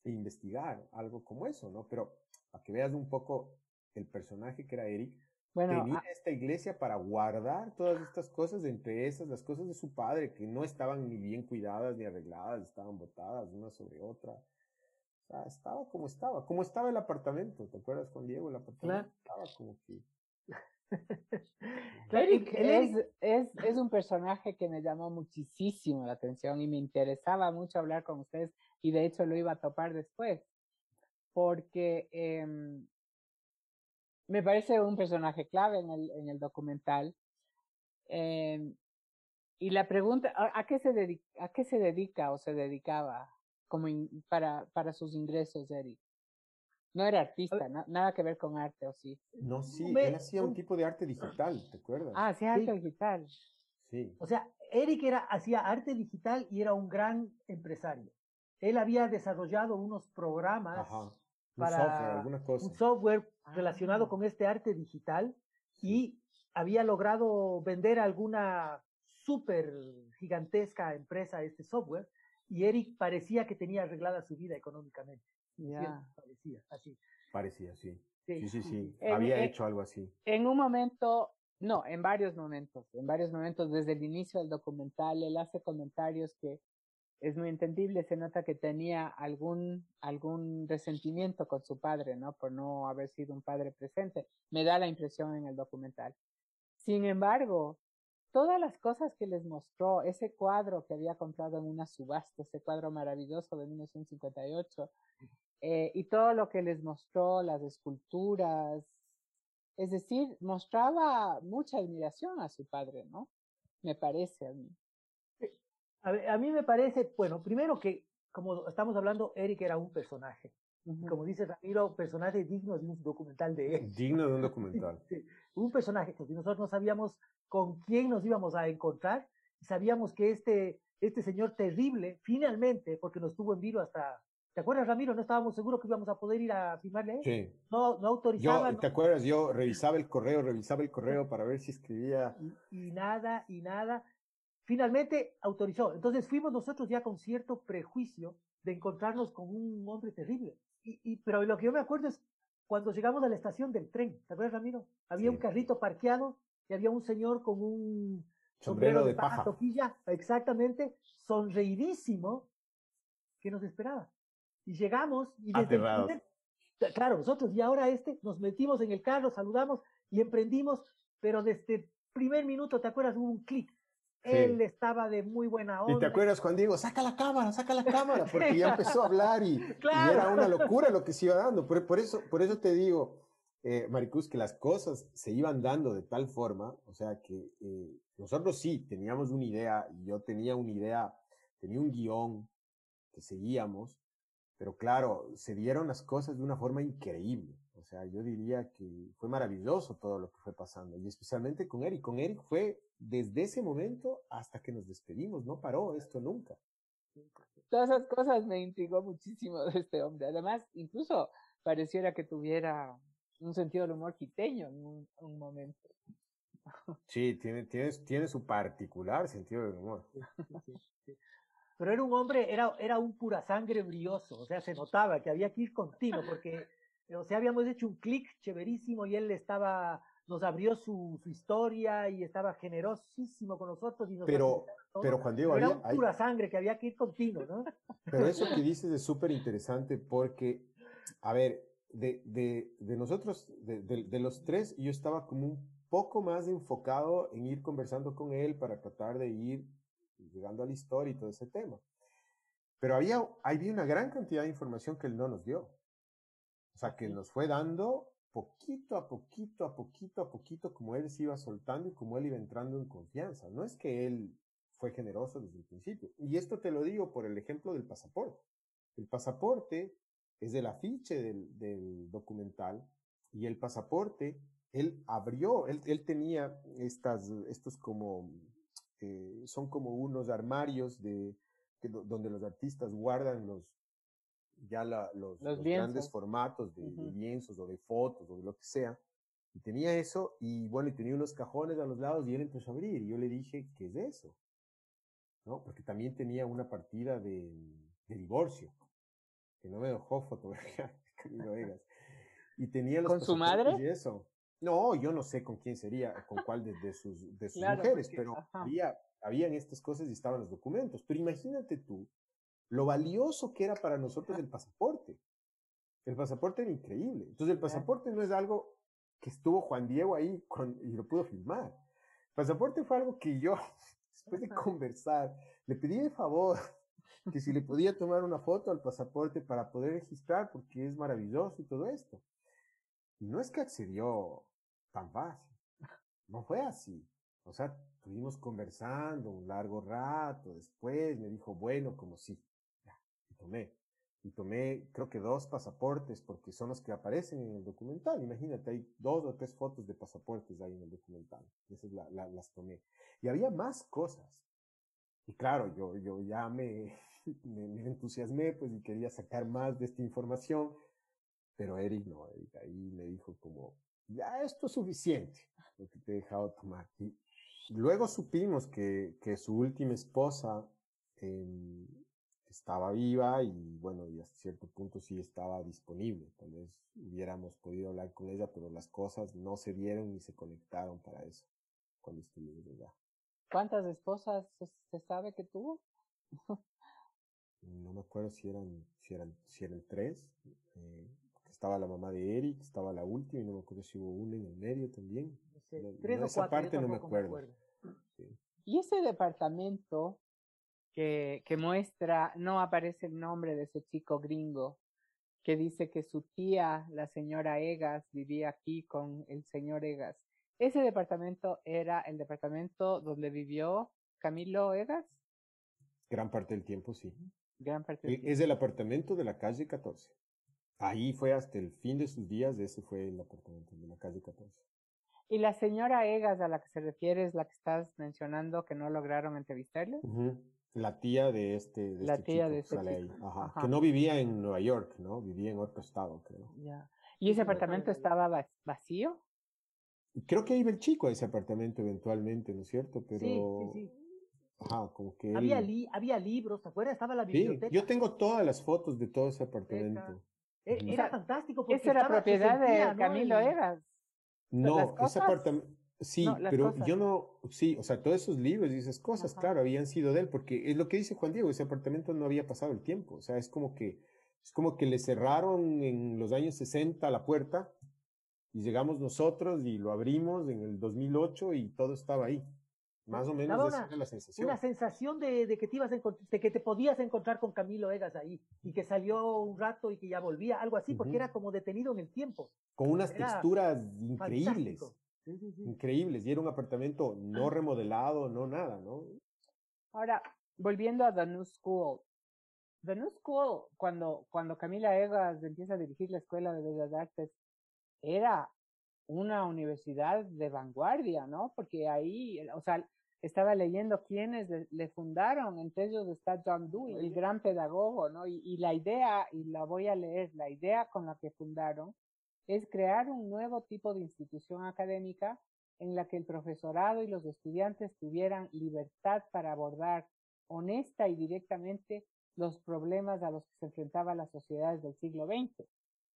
e investigar algo como eso, ¿no? Pero para que veas un poco el personaje que era Eric, bueno, tenía ah esta iglesia para guardar todas estas cosas, entre esas las cosas de su padre, que no estaban ni bien cuidadas ni arregladas, estaban botadas una sobre otra. Sea, estaba como estaba, como estaba el apartamento, ¿te acuerdas con Diego? El apartamento estaba como que... Eric es, es, es un personaje que me llamó muchísimo la atención y me interesaba mucho hablar con ustedes y de hecho lo iba a topar después porque em, me parece un personaje clave en el, en el documental. Em, y la pregunta, ¿a, qué se dedica, ¿a qué se dedica o se dedicaba como para, para sus ingresos, Eric? No era artista, nada que ver con arte, ¿o sí? No, sí, él hacía un tipo de arte digital, ¿te acuerdas? Ah, hacía arte digital. Sí. O sea, Eric era, hacía arte digital y era un gran empresario. Él había desarrollado unos programas para un software, ah. relacionado con este arte digital y había logrado vender a alguna súper gigantesca empresa este software y Eric parecía que tenía arreglada su vida económicamente. Parecía, así. Parecía, sí. Sí, sí, sí. Había hecho algo así. En un momento, no, en varios momentos, en varios momentos, desde el inicio del documental, él hace comentarios que es muy entendible, se nota que tenía algún, algún resentimiento con su padre, ¿no? Por no haber sido un padre presente. Me da la impresión en el documental. Sin embargo, todas las cosas que les mostró, ese cuadro que había comprado en una subasta, ese cuadro maravilloso de 1958, eh, y todo lo que les mostró, las esculturas, es decir, mostraba mucha admiración a su padre, ¿no? Me parece a mí. A, mí me parece, bueno, primero que, como estamos hablando, Eric era un personaje. Como dice Ramiro, personaje digno de un documental de él. Digno de un documental. un personaje, porque nosotros no sabíamos con quién nos íbamos a encontrar, sabíamos que este, este señor terrible, finalmente, porque nos tuvo en vilo hasta ¿Te acuerdas, Ramiro? No estábamos seguros que íbamos a poder ir a firmarle. Sí. No, no autorizaba. ¿Te acuerdas? Yo revisaba el correo, revisaba el correo para ver si escribía. y, nada, y nada finalmente autorizó. Entonces fuimos nosotros ya con cierto prejuicio de encontrarnos con un hombre terrible. Y, pero lo que yo me acuerdo es cuando llegamos a la estación del tren, ¿te acuerdas, Ramiro? Había un carrito parqueado y había un señor con un sombrero, de, paja, toquilla, exactamente, sonreidísimo, que nos esperaba. Y llegamos y desde claro, nosotros y ahora este, nos metimos en el carro, saludamos y emprendimos, pero desde el primer minuto, ¿te acuerdas? Hubo un clic Él estaba de muy buena onda. Y te acuerdas, Juan Diego, saca la cámara, saca la cámara, porque ya empezó a hablar y, era una locura lo que se iba dando. Por, por, eso, por eso te digo, eh, Maricuz, que las cosas se iban dando de tal forma, o sea, que eh, nosotros sí teníamos una idea, yo tenía una idea, tenía un guion que seguíamos, pero claro, se dieron las cosas de una forma increíble. O sea, yo diría que fue maravilloso todo lo que fue pasando, y especialmente con Eric. Con Eric fue desde ese momento hasta que nos despedimos, no paró esto nunca. Todas esas cosas me intrigó muchísimo de este hombre. Además, incluso pareciera que tuviera un sentido del humor quiteño en un, momento. Sí, tiene, tiene, tiene su particular sentido del humor. Pero era un hombre, era, era un pura sangre brioso, o sea, se notaba que había que ir continuo, porque, o sea, habíamos hecho un clic chéverísimo y él estaba, nos abrió su, su historia y estaba generosísimo con nosotros. Y nos pero, pero Juan Diego, era un pura sangre que había que ir continuo, ¿no? Pero eso que dices es súper interesante porque, a ver, de, de, de nosotros, de, de, los tres, yo estaba como un poco más enfocado en ir conversando con él para tratar de ir llegando a la historia y todo ese tema. Pero había, había una gran cantidad de información que él no nos dio. O sea, que nos fue dando poquito a poquito, a poquito a poquito, como él se iba soltando y como él iba entrando en confianza. No es que él fue generoso desde el principio. Y esto te lo digo por el ejemplo del pasaporte. El pasaporte es del afiche del, del documental y el pasaporte, él abrió, él, él tenía estas, estos como, eh, son como unos armarios de, donde los artistas guardan los, ya la, los, los, grandes formatos de, lienzos o de fotos o de lo que sea. Y tenía eso y bueno, y tenía unos cajones a los lados y él empezó a abrir y yo le dije, ¿qué es eso? ¿No? Porque también tenía una partida de, de divorcio que no me dejó fotografiar Camilo Vegas. Y tenía los ¿Con su madre? Y eso. No, yo no sé con quién sería, con cuál de, sus, de sus mujeres, pero había, habían estas cosas y estaban los documentos. Pero imagínate tú lo valioso que era para nosotros el pasaporte. El pasaporte era increíble. Entonces el pasaporte no es algo que estuvo Juan Diego ahí con, y lo pudo filmar. El pasaporte fue algo que yo, después de conversar, le pedí de favor que si le podía tomar una foto al pasaporte para poder registrar, porque es maravilloso y todo esto. Y no es que accedió tan fácil, no fue así. O sea, estuvimos conversando un largo rato, después me dijo, bueno, como sí, y tomé. Y tomé, creo que dos pasaportes, porque son los que aparecen en el documental. Imagínate, hay dos o tres fotos de pasaportes ahí en el documental. Esas las tomé. Y había más cosas. Y claro, yo, yo ya me, me, entusiasmé, pues, y quería sacar más de esta información, pero Eric no, Eric ahí me dijo como, ya esto es suficiente, lo que te he dejado tomar. Y luego supimos que, que su última esposa eh, estaba viva y bueno, y hasta cierto punto sí estaba disponible. Tal vez hubiéramos podido hablar con ella, pero las cosas no se dieron ni se conectaron para eso cuando estuvimos allá. ¿Cuántas esposas se sabe que tuvo? no me acuerdo si eran, si eran, si eran tres. Eh, estaba la mamá de Eric, estaba la última y no me acuerdo si hubo una en el medio también. tres o esa parte no me acuerdo. Y ese departamento que, que muestra, no aparece el nombre de ese chico gringo, que dice que su tía, la señora Egas, vivía aquí con el señor Egas. Ese departamento era el departamento donde vivió Camilo Egas. Gran parte del tiempo, sí. Gran parte del Es el apartamento de la calle 14. Ahí fue hasta el fin de sus días, ese fue el apartamento de la calle 14. ¿Y la señora Egas a la que se refiere es la que estás mencionando que no lograron entrevistarle? La tía de este, de la este tía de este chico. Ajá. Que no vivía en Nueva York, ¿no? Vivía en otro estado, creo. Ya. ¿Y ese apartamento estaba vacío? Creo que iba el chico a ese apartamento eventualmente, ¿no es cierto? Pero... Sí, sí, sí. Ajá, como que... Había, había libros, ¿te acuerdas? Estaba la biblioteca. Sí, yo tengo todas las fotos de todo ese apartamento. E, era, fantástico porque Esa era propiedad de Camilo Egas. No, ese apartamento... Sí, pero yo no, sí, o sea, todos esos libros y esas cosas, claro, habían sido de él, porque es lo que dice Juan Diego, ese apartamento no había pasado el tiempo, o sea, es como que, es como que le cerraron en los años 60 la puerta y llegamos nosotros y lo abrimos en el 2008 y todo estaba ahí. Más o menos esa era la sensación. Una sensación de, de que te ibas de que te podías encontrar con Camilo Egas ahí y que salió un rato y que ya volvía, algo así, porque era como detenido en el tiempo. Con unas texturas increíbles. Increíbles. Y era un apartamento no remodelado, no nada, ¿no? Ahora, volviendo a The New School. The New School, cuando, cuando Camila Egas empieza a dirigir la Escuela de Bellas Artes, era una universidad de vanguardia, ¿no? Porque ahí, o sea, estaba leyendo quiénes le, fundaron, entre ellos está John Dewey, el gran pedagogo, ¿no? Y, y, la idea, y la voy a leer, la idea con la que fundaron es crear un nuevo tipo de institución académica en la que el profesorado y los estudiantes tuvieran libertad para abordar honesta y directamente los problemas a los que se enfrentaban las sociedades del siglo XX.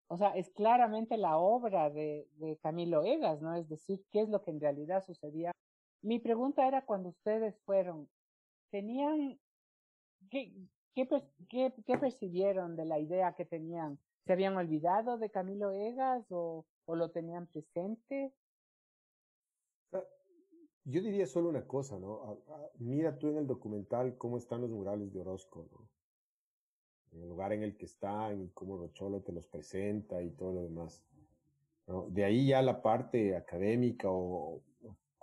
O sea, es claramente la obra de, de Camilo Egas, ¿no? Es decir, qué es lo que en realidad sucedía. Mi pregunta era cuando ustedes fueron, ¿tenían, qué, qué, qué, percibieron de la idea que tenían? ¿Se habían olvidado de Camilo Egas o, o lo tenían presente? Ah, yo diría solo una cosa, ¿no? Mira tú en el documental cómo están los murales de Orozco, ¿no? El lugar en el que están y cómo Rocholo te los presenta y todo lo demás. De ahí ya la parte académica o,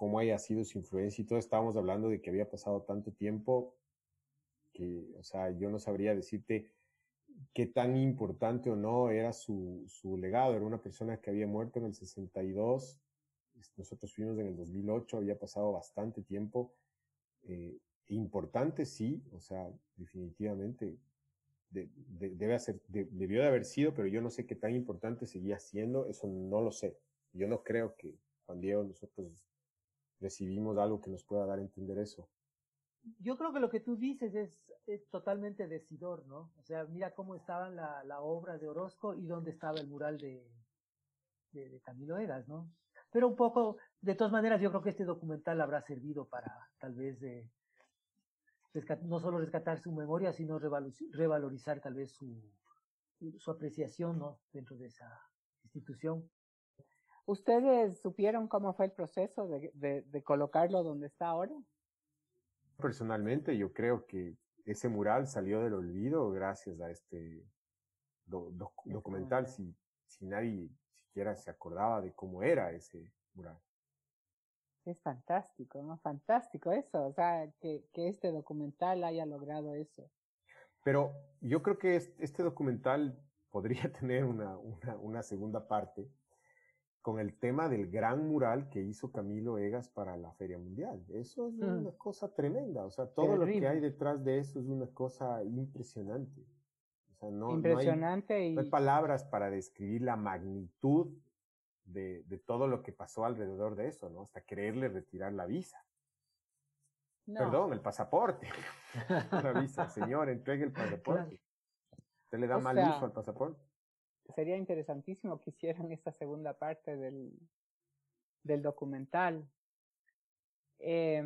cómo haya sido su influencia y todo, estábamos hablando de que había pasado tanto tiempo que, o sea, yo no sabría decirte qué tan importante o no era su, su legado. Era una persona que había muerto en el 62 nosotros fuimos en el 2008, había pasado bastante tiempo. Eh, importante, sí, o sea, definitivamente debe hacer, debió de haber sido, pero yo no sé qué tan importante seguía siendo, eso no lo sé. Yo no creo que Juan Diego nosotros recibimos algo que nos pueda dar a entender eso. Yo creo que lo que tú dices es, totalmente decidor, ¿no? O sea, mira cómo estaba la, la obra de Orozco y dónde estaba el mural de, de, Camilo Egas, ¿no? Pero un poco, de todas maneras, yo creo que este documental habrá servido para tal vez de no solo rescatar su memoria, sino revalorizar tal vez su, su apreciación ¿no? dentro de esa institución. ¿Ustedes supieron cómo fue el proceso de, de, de colocarlo donde está ahora? Personalmente, yo creo que ese mural salió del olvido gracias a este documental. Si, si nadie siquiera se acordaba de cómo era ese mural. Es fantástico, ¿no? Fantástico eso, o sea, que, que este documental haya logrado eso. Pero yo creo que este documental podría tener una, una, una segunda parte con el tema del gran mural que hizo Camilo Egas para la Feria Mundial. Eso es mm. una cosa tremenda, o sea, todo lo que hay detrás de eso es una cosa impresionante. Impresionante y... no hay palabras para describir la magnitud de, de, todo lo que pasó alrededor de eso, ¿no? Hasta quererle retirar la visa. Perdón, el pasaporte. la visa, señor, entregue el pasaporte. Usted le da mal uso al pasaporte. Sería interesantísimo que hicieran esta segunda parte del, del documental. Eh,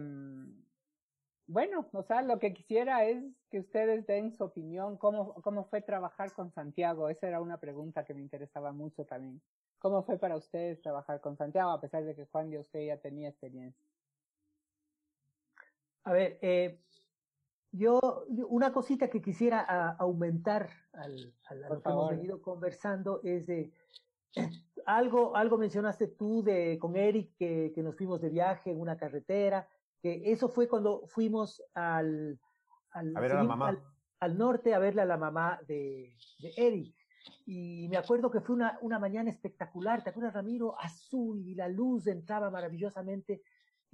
bueno, o sea, lo que quisiera es que ustedes den su opinión, cómo, cómo fue trabajar con Santiago. Esa era una pregunta que me interesaba mucho también. ¿Cómo fue para ustedes trabajar con Santiago, a pesar de que Juan de usted ya tenía experiencia? A ver, eh, yo, una cosita que quisiera aumentar al, al lo que hemos venido conversando es de algo, algo mencionaste tú de con Eric que, que nos fuimos de viaje en una carretera que eso fue cuando fuimos al, al, al, norte a verle a la mamá de, de, Eric. Y me acuerdo que fue una, una mañana espectacular, ¿te acuerdas, Ramiro? Azul y la luz entraba maravillosamente.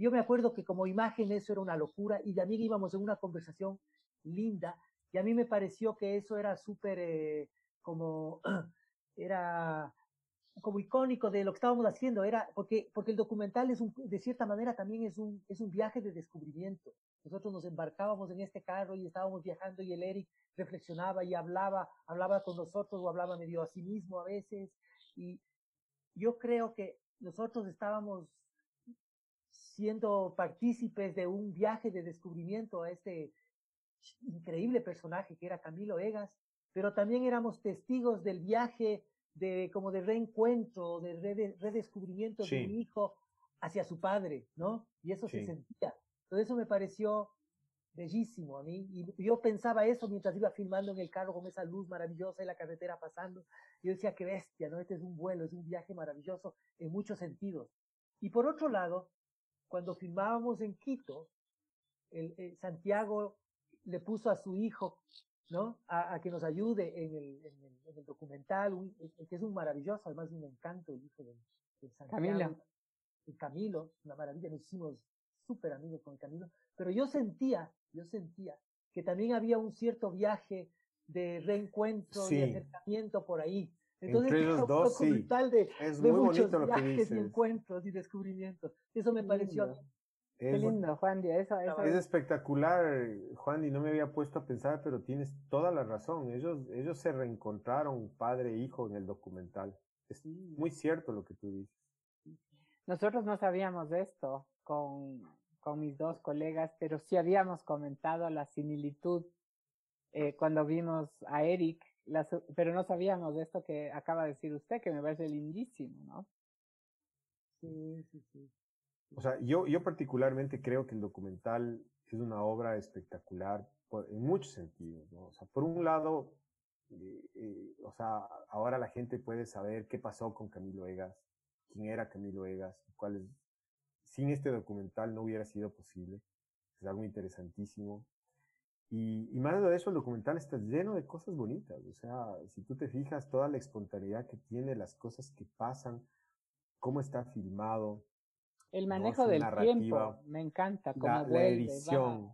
Yo me acuerdo que como imagen eso era una locura y también íbamos en una conversación linda y a mí me pareció que eso era súper eh, como, era como icónico de lo que estábamos haciendo, era porque, porque el documental es un, de cierta manera también es un, es un viaje de descubrimiento. Nosotros nos embarcábamos en este carro y estábamos viajando y el Eric reflexionaba y hablaba, hablaba con nosotros o hablaba medio a sí mismo a veces. Y yo creo que nosotros estábamos siendo partícipes de un viaje de descubrimiento a este increíble personaje que era Camilo Egas, pero también éramos testigos del viaje de como de reencuentro, de redescubrimiento de mi hijo hacia su padre, ¿no? Y eso se sentía. Entonces eso me pareció bellísimo a mí. Y yo pensaba eso mientras iba filmando en el carro con esa luz maravillosa y la carretera pasando. Yo decía, qué bestia, ¿no? Este es un vuelo, es un viaje maravilloso en muchos sentidos. Y por otro lado, cuando filmábamos en Quito, el, eh, Santiago le puso a su hijo, ¿no? A, que nos ayude en el, en el, documental, que es un maravilloso, además un encanto el hijo de, Santiago. Camilo. El Camilo, una maravilla, nos hicimos súper amigos con Camilo, pero yo sentía, yo sentía que también había un cierto viaje de reencuentro y acercamiento por ahí. Entonces, Entre los dos, sí. De, es muy bonito lo que dices. Y encuentros y descubrimientos. Eso me pareció Qué lindo, Juan Eso, eso es espectacular, Juan, y no me había puesto a pensar, pero tienes toda la razón. Ellos, ellos se reencontraron padre e hijo en el documental. Es muy cierto lo que tú dices. Nosotros no sabíamos de esto con, con mis dos colegas, pero sí habíamos comentado la similitud eh, cuando vimos a Eric, pero no sabíamos de esto que acaba de decir usted, que me parece lindísimo, ¿no? Sí, sí, sí. O sea, yo, yo particularmente creo que el documental es una obra espectacular en muchos sentidos, ¿no? O sea, por un lado, eh, eh, o sea, ahora la gente puede saber qué pasó con Camilo Egas, quién era Camilo Egas, cuál es, sin este documental no hubiera sido posible. Es algo interesantísimo. Y, y más de eso, el documental está lleno de cosas bonitas. O sea, si tú te fijas, toda la espontaneidad que tiene, las cosas que pasan, cómo está filmado, el manejo del tiempo me encanta. la, la, edición,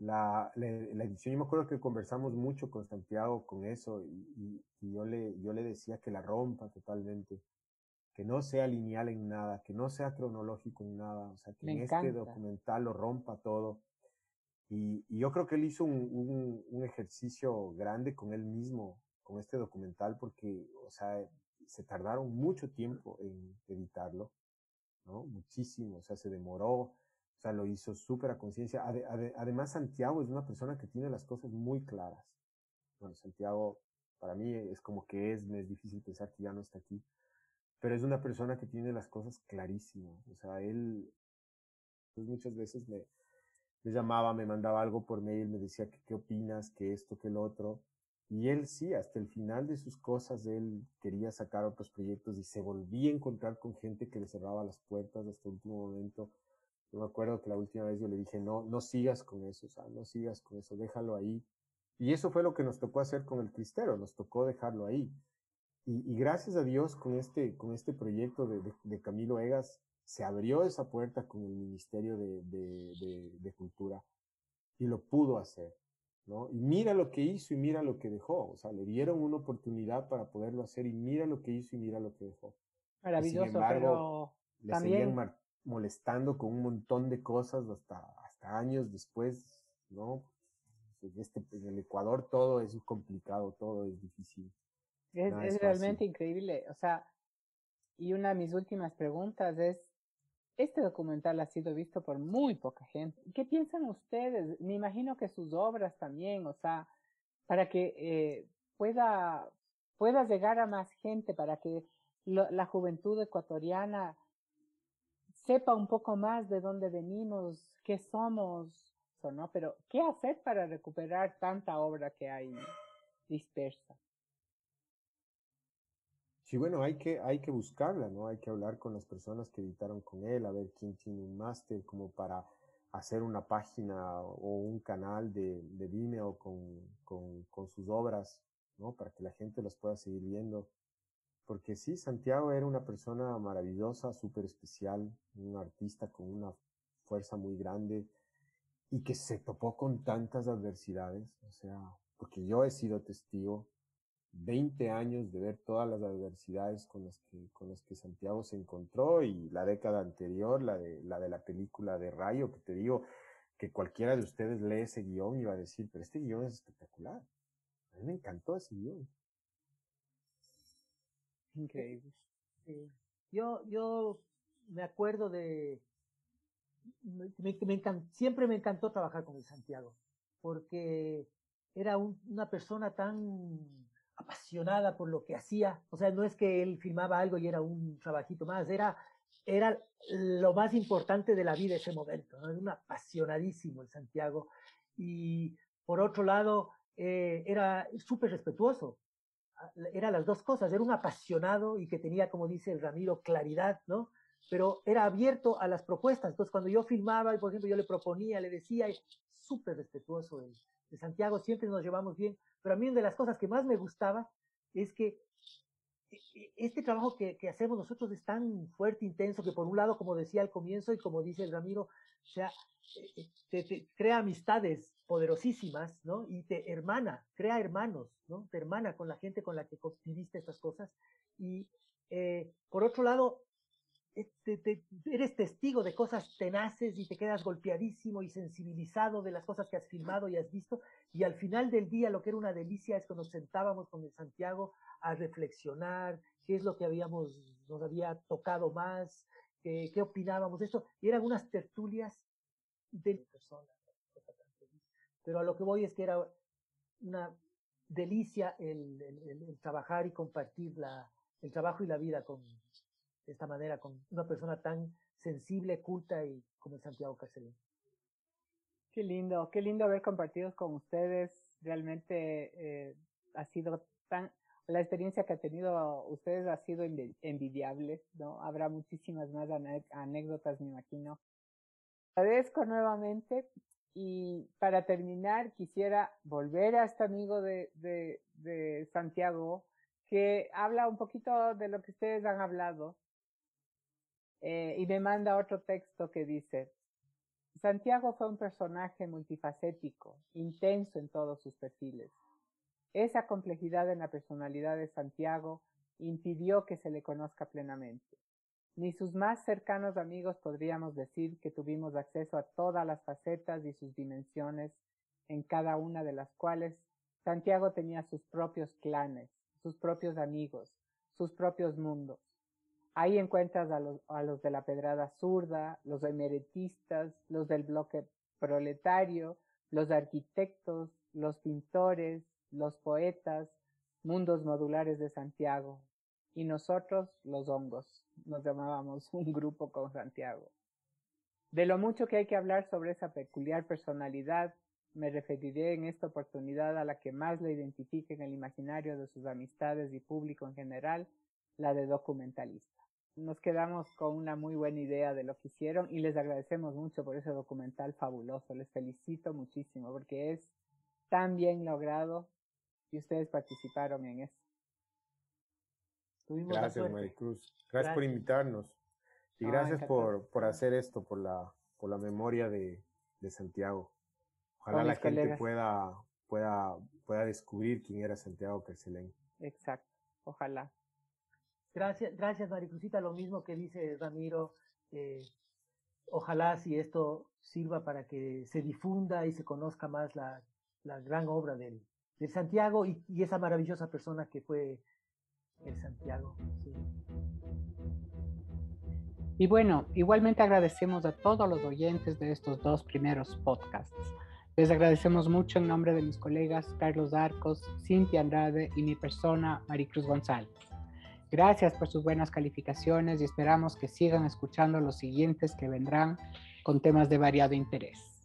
la, la, edición. Yo me acuerdo que conversamos mucho con Santiago con eso y, y, yo, le, yo le decía que la rompa totalmente, que no sea lineal en nada, que no sea cronológico en nada, o sea, que en este documental lo rompa todo. Y, y, yo creo que él hizo un, un, ejercicio grande con él mismo, con este documental, porque, o sea, se tardaron mucho tiempo en editarlo ¿no? Muchísimo, o sea, se demoró, o sea, lo hizo súper a conciencia. además, Santiago es una persona que tiene las cosas muy claras. Bueno, Santiago, para mí es como que es, me es difícil pensar que ya no está aquí, pero es una persona que tiene las cosas clarísimas. O sea, él, pues muchas veces me, me llamaba, me mandaba algo por mail, me decía que qué opinas, que esto, que lo otro. Y él sí, hasta el final de sus cosas, él quería sacar otros proyectos y se volvía a encontrar con gente que le cerraba las puertas hasta el último momento. Yo me acuerdo que la última vez yo le dije, no, no sigas con eso, no sigas con eso, déjalo ahí. Y eso fue lo que nos tocó hacer con el Cristero, nos tocó dejarlo ahí. Y, y gracias a Dios con este, con este proyecto de, de, de, Camilo Egas, se abrió esa puerta con el Ministerio de, de Cultura y lo pudo hacer. ¿no? Y mira lo que hizo y mira lo que dejó. O sea, le dieron una oportunidad para poderlo hacer y mira lo que hizo y mira lo que dejó. Maravilloso, pero le seguían molestando con un montón de cosas hasta, hasta años después, ¿no? Este, en el Ecuador todo es complicado, todo es difícil. Es, es realmente increíble. O sea, y una de mis últimas preguntas es, este documental ha sido visto por muy poca gente. ¿Qué piensan ustedes? Me imagino que sus obras también, o sea, para que eh, pueda, pueda llegar a más gente, para que la juventud ecuatoriana sepa un poco más de dónde venimos, qué somos, ¿no? Pero, ¿qué hacer para recuperar tanta obra que hay dispersa? Sí, bueno, hay que, hay que buscarla, ¿no? Hay que hablar con las personas que editaron con él, a ver quién tiene un máster como para hacer una página o un canal de, de Vimeo con, con, sus obras, ¿no? Para que la gente las pueda seguir viendo. Porque sí, Santiago era una persona maravillosa, súper especial, un artista con una fuerza muy grande y que se topó con tantas adversidades, o sea, porque yo he sido testigo 20 años de ver todas las adversidades con las que, con las que Santiago se encontró y la década anterior, la de, la de la película de Rayo, que te digo que cualquiera de ustedes lee ese guion y va a decir, pero este guion es espectacular. A mí me encantó ese guion. Increíble. Yo, yo me acuerdo de, siempre me encantó trabajar con el Santiago, porque era una persona tan apasionada por lo que hacía. O sea, no es que él filmaba algo y era un trabajito más, era, era lo más importante de la vida ese momento. Era un apasionadísimo el Santiago. Y por otro lado, eh, era súper respetuoso. Era las dos cosas, era un apasionado y que tenía, como dice el Ramiro, claridad, ¿no? Pero era abierto a las propuestas. Entonces, cuando yo filmaba, por ejemplo, yo le proponía, le decía, súper respetuoso el, de Santiago, siempre nos llevamos bien, pero a mí una de las cosas que más me gustaba es que e, e, este trabajo que, hacemos nosotros es tan fuerte, intenso, que por un lado, como decía al comienzo y como dice el Ramiro, o sea, e, te, te, crea amistades poderosísimas, ¿no? Y te hermana, crea hermanos, ¿no? Te hermana con la gente con la que viviste estas cosas. Y eh, por otro lado, te, te, eres testigo de cosas tenaces y te quedas golpeadísimo y sensibilizado de las cosas que has filmado y has visto. Y al final del día, lo que era una delicia es que nos sentábamos con el Santiago a reflexionar qué es lo que habíamos, nos había tocado más, qué, qué opinábamos esto. Y eran unas tertulias de personas. Pero a lo que voy es que era una delicia el, el, el trabajar y compartir la, el trabajo y la vida con, de esta manera con una persona tan sensible, culta y como el Santiago Carcelén. Qué lindo, qué lindo haber compartido con ustedes. Realmente eh, ha sido tan, la experiencia que ha tenido ustedes ha sido envidiable, ¿no? Habrá muchísimas más anécdotas, me imagino. Agradezco nuevamente y para terminar quisiera volver a este amigo de, de, de Santiago que habla un poquito de lo que ustedes han hablado eh, y me manda otro texto que dice, Santiago fue un personaje multifacético, intenso en todos sus perfiles. Esa complejidad en la personalidad de Santiago impidió que se le conozca plenamente. Ni sus más cercanos amigos podríamos decir que tuvimos acceso a todas las facetas y sus dimensiones, en cada una de las cuales Santiago tenía sus propios clanes, sus propios amigos, sus propios mundos. Ahí encuentras a los, a los de la pedrada zurda, los emeretistas, los del bloque proletario, los arquitectos, los pintores, los poetas, mundos modulares de Santiago. Y nosotros, los hongos, nos llamábamos un grupo con Santiago. De lo mucho que hay que hablar sobre esa peculiar personalidad, me referiré en esta oportunidad a la que más le identifique en el imaginario de sus amistades y público en general, la de documentalista nos quedamos con una muy buena idea de lo que hicieron y les agradecemos mucho por ese documental fabuloso. Les felicito muchísimo porque es tan bien logrado y ustedes participaron en eso. gracias, Maricruz. Gracias, por invitarnos y gracias por, por hacer esto, por la, por la memoria de, de Santiago. Ojalá la gente pueda, pueda, pueda descubrir quién era Santiago Carcelén. Exacto, ojalá. Gracias, gracias Maricruzita, lo mismo que dice Ramiro. Ojalá si esto sirva para que se difunda y se conozca más la, gran obra del, Santiago y, esa maravillosa persona que fue el Santiago. Y bueno, igualmente agradecemos a todos los oyentes de estos dos primeros podcasts. Les agradecemos mucho en nombre de mis colegas Carlos Arcos, Cintia Andrade y mi persona, Maricruz González. Gracias por sus buenas calificaciones y esperamos que sigan escuchando los siguientes que vendrán con temas de variado interés.